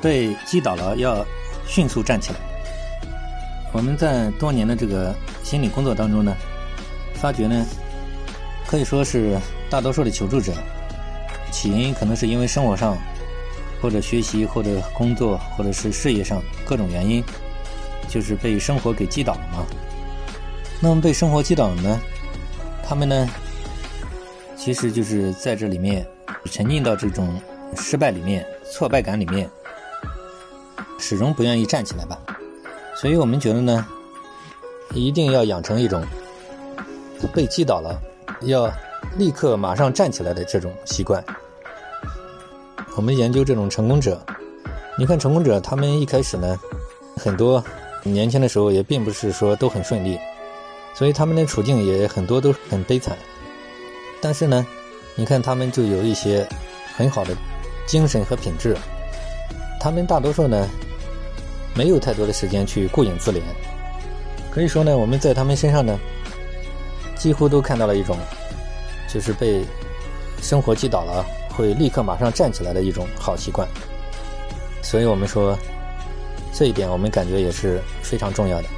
被击倒了要迅速站起来。我们在多年的这个心理工作当中呢，发觉呢，可以说是大多数的求助者，起因可能是因为生活上，或者学习，或者工作，或者是事业上各种原因，就是被生活给击倒了嘛。那么被生活击倒了呢，他们呢，其实就是在这里面沉浸到这种失败里面、挫败感里面。始终不愿意站起来吧，所以我们觉得呢，一定要养成一种被击倒了要立刻马上站起来的这种习惯。我们研究这种成功者，你看成功者他们一开始呢，很多年轻的时候也并不是说都很顺利，所以他们的处境也很多都很悲惨。但是呢，你看他们就有一些很好的精神和品质，他们大多数呢。没有太多的时间去顾影自怜，可以说呢，我们在他们身上呢，几乎都看到了一种，就是被生活击倒了会立刻马上站起来的一种好习惯。所以我们说，这一点我们感觉也是非常重要的。